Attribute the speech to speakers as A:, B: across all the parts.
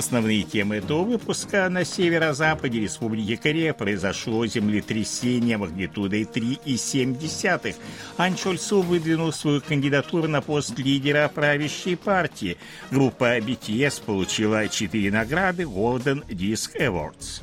A: Основные темы этого выпуска. На северо-западе Республики Корея произошло землетрясение магнитудой 3,7. Ан Чольсу выдвинул свою кандидатуру на пост лидера правящей партии. Группа BTS получила четыре награды Golden Disc Awards.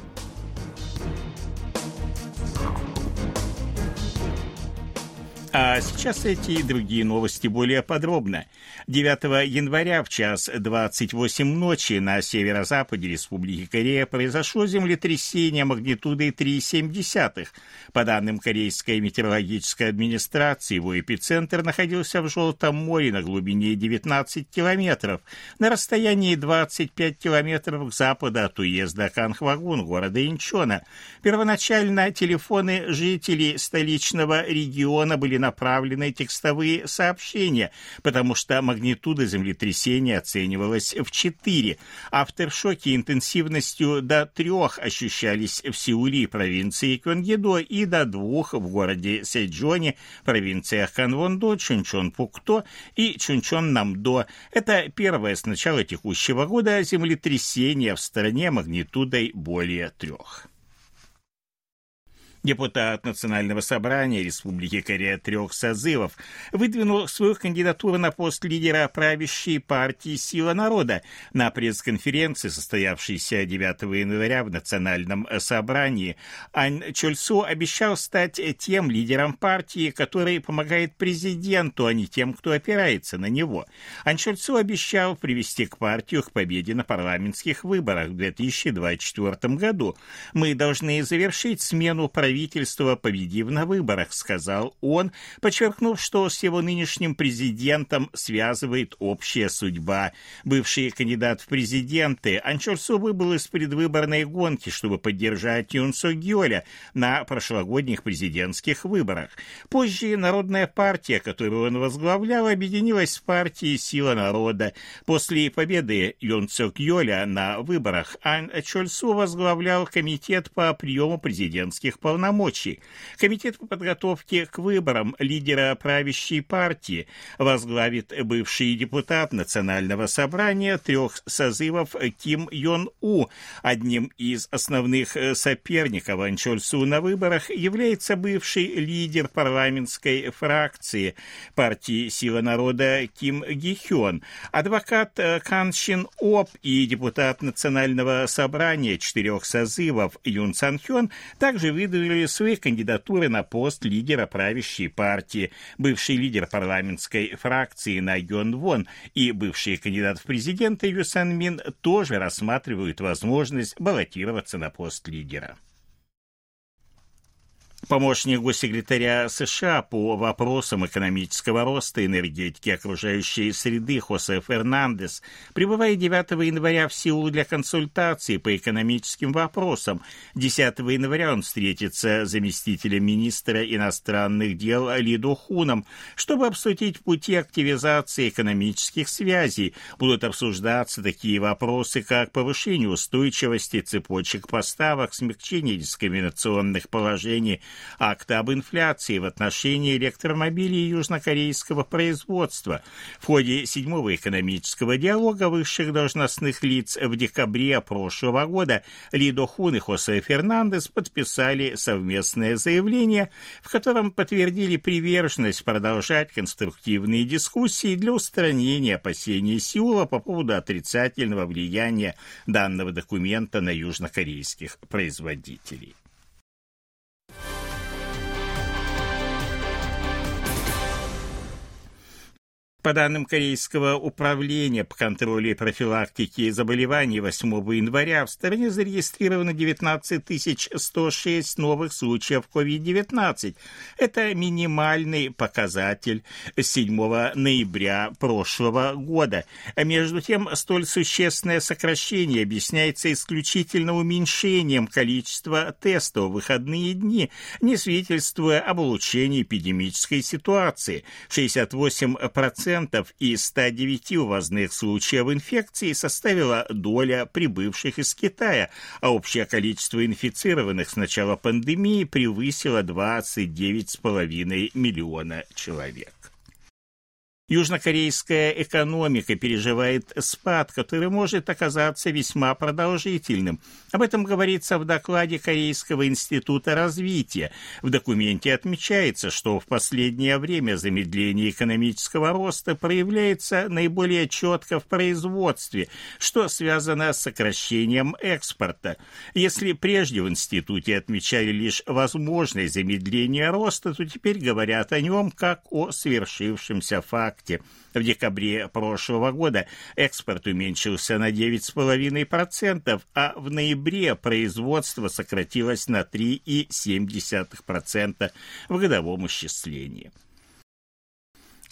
A: А сейчас эти и другие новости более подробно. 9 января в час 28 ночи на северо-западе Республики Корея произошло землетрясение магнитудой 3,7. По данным Корейской метеорологической администрации, его эпицентр находился в Желтом море на глубине 19 километров, на расстоянии 25 километров к западу от уезда Канхвагун, города Инчона. Первоначально телефоны жителей столичного региона были направлены текстовые сообщения, потому что магнитуда землетрясения оценивалась в 4. Авторшоки интенсивностью до 3 ощущались в Сеуле и провинции Кёнгидо и до 2 в городе Сэджоне, провинциях Канвондо, Чунчон-Пукто и Чунчон-Намдо. Это первое с начала текущего года землетрясение в стране магнитудой более трех. Депутат Национального собрания Республики Корея трех созывов выдвинул свою кандидатуру на пост лидера правящей партии «Сила народа» на пресс-конференции, состоявшейся 9 января в Национальном собрании. Ань Чольсу обещал стать тем лидером партии, который помогает президенту, а не тем, кто опирается на него. Ань Чольсу обещал привести к партию к победе на парламентских выборах в 2024 году. Мы должны завершить смену правительства правительства, победив на выборах, сказал он, подчеркнув, что с его нынешним президентом связывает общая судьба. Бывший кандидат в президенты Анчорсу выбыл из предвыборной гонки, чтобы поддержать Юн Со Гёля на прошлогодних президентских выборах. Позже Народная партия, которую он возглавлял, объединилась в партии «Сила народа». После победы Юн Со Гёля на выборах Ан Чольсу возглавлял комитет по приему президентских полномочий полномочий. Комитет по подготовке к выборам лидера правящей партии возглавит бывший депутат Национального собрания трех созывов Ким Йон У. Одним из основных соперников Анчольсу на выборах является бывший лидер парламентской фракции партии «Сила народа» Ким Гихён, адвокат Кан Шин Оп и депутат Национального собрания четырех созывов Юн Сан Хён также выдвинули выдвинули свои кандидатуры на пост лидера правящей партии, бывший лидер парламентской фракции Найон Вон и бывший кандидат в президенты Юсан Мин тоже рассматривают возможность баллотироваться на пост лидера. Помощник госсекретаря США по вопросам экономического роста, энергетики окружающей среды Хосе Фернандес прибывает 9 января в Сеул для консультаций по экономическим вопросам. 10 января он встретится с заместителем министра иностранных дел Лидо Хуном, чтобы обсудить пути активизации экономических связей. Будут обсуждаться такие вопросы, как повышение устойчивости цепочек поставок, смягчение дискриминационных положений акта об инфляции в отношении электромобилей южнокорейского производства. В ходе седьмого экономического диалога высших должностных лиц в декабре прошлого года Лидо Хун и Хосе Фернандес подписали совместное заявление, в котором подтвердили приверженность продолжать конструктивные дискуссии для устранения опасений Сеула по поводу отрицательного влияния данного документа на южнокорейских производителей. По данным Корейского управления по контролю и профилактике заболеваний 8 января в стране зарегистрировано 19 106 новых случаев COVID-19. Это минимальный показатель 7 ноября прошлого года. Между тем, столь существенное сокращение объясняется исключительно уменьшением количества тестов в выходные дни, не свидетельствуя об улучшении эпидемической ситуации. 68% процентов и 109 увозных случаев инфекции составила доля прибывших из Китая, а общее количество инфицированных с начала пандемии превысило 29,5 миллиона человек. Южнокорейская экономика переживает спад, который может оказаться весьма продолжительным. Об этом говорится в докладе Корейского института развития. В документе отмечается, что в последнее время замедление экономического роста проявляется наиболее четко в производстве, что связано с сокращением экспорта. Если прежде в институте отмечали лишь возможность замедления роста, то теперь говорят о нем как о свершившемся факте факте. В декабре прошлого года экспорт уменьшился на 9,5%, а в ноябре производство сократилось на 3,7% в годовом исчислении.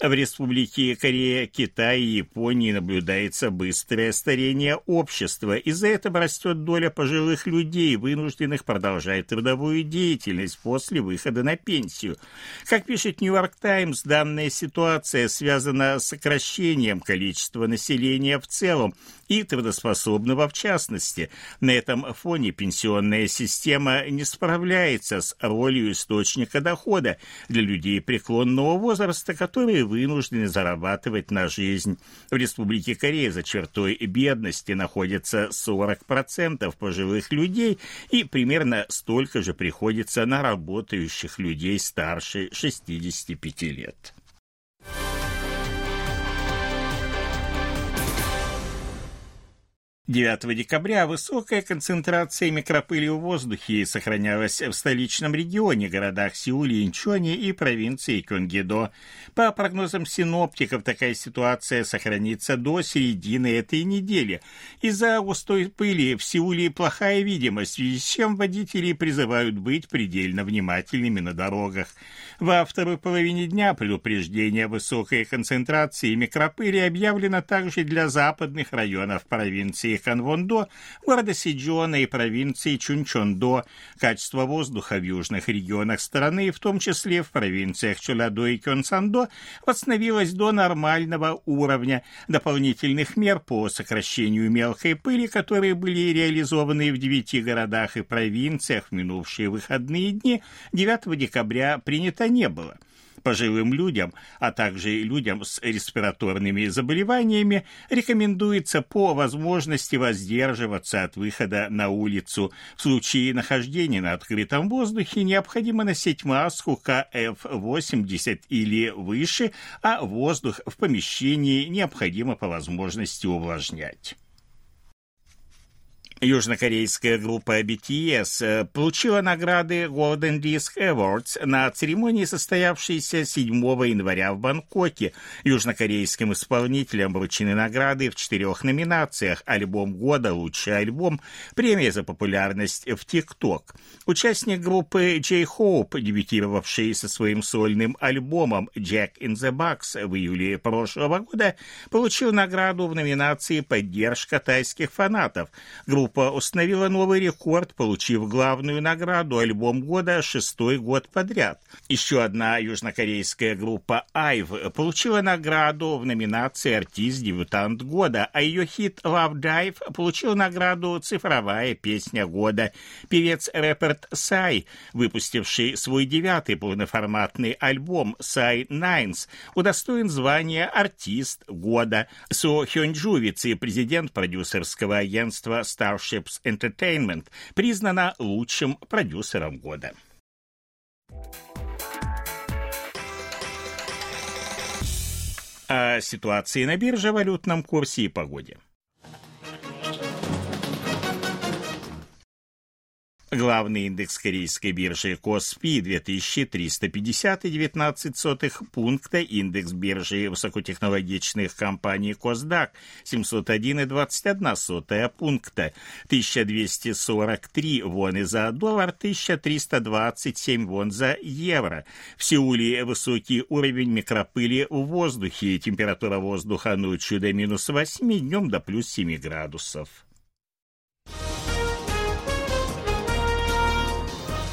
A: В Республике Корея, Китае и Японии наблюдается быстрое старение общества. Из-за этого растет доля пожилых людей, вынужденных продолжать трудовую деятельность после выхода на пенсию. Как пишет Нью-Йорк Таймс, данная ситуация связана с сокращением количества населения в целом и трудоспособного в частности. На этом фоне пенсионная система не справляется с ролью источника дохода для людей преклонного возраста, которые вынуждены зарабатывать на жизнь. В Республике Корея за чертой бедности находится 40% пожилых людей и примерно столько же приходится на работающих людей старше 65 лет. 9 декабря высокая концентрация микропыли в воздухе сохранялась в столичном регионе, городах Сеуле, Инчоне и провинции Кёнгидо. По прогнозам синоптиков, такая ситуация сохранится до середины этой недели. Из-за густой пыли в Сеуле плохая видимость, в связи с чем водители призывают быть предельно внимательными на дорогах. Во второй половине дня предупреждение высокой концентрации микропыли объявлено также для западных районов провинции провинции Ханвондо, города Сиджона и провинции Чунчондо. Качество воздуха в южных регионах страны, в том числе в провинциях Чуладо и Кёнсандо, восстановилось до нормального уровня. Дополнительных мер по сокращению мелкой пыли, которые были реализованы в девяти городах и провинциях в минувшие выходные дни, 9 декабря принято не было пожилым людям, а также людям с респираторными заболеваниями рекомендуется по возможности воздерживаться от выхода на улицу. В случае нахождения на открытом воздухе необходимо носить маску КФ-80 или выше, а воздух в помещении необходимо по возможности увлажнять. Южнокорейская группа BTS э, получила награды Golden Disc Awards на церемонии, состоявшейся 7 января в Бангкоке. Южнокорейским исполнителям вручены награды в четырех номинациях «Альбом года», «Лучший альбом», «Премия за популярность в ТикТок». Участник группы J-Hope, дебютировавший со своим сольным альбомом «Jack in the Box» в июле прошлого года, получил награду в номинации «Поддержка тайских фанатов». Группа Группа установила новый рекорд, получив главную награду «Альбом года» шестой год подряд. Еще одна южнокорейская группа «Айв» получила награду в номинации «Артист-дебютант года», а ее хит «Love Dive» получил награду «Цифровая песня года». Певец Рэперт Сай, выпустивший свой девятый полноформатный альбом «Сай Найнс», удостоен звания «Артист года». Со Хёнджу, вице-президент продюсерского агентства Star Starships Entertainment признана лучшим продюсером года. О ситуации на бирже, валютном курсе и погоде. Главный индекс корейской биржи Коспи 2350,19 пункта, индекс биржи высокотехнологичных компаний Косдак 701,21 пункта, 1243 воны за доллар, 1327 вон за евро. В Сеуле высокий уровень микропыли в воздухе, температура воздуха ночью до минус 8, днем до плюс 7 градусов.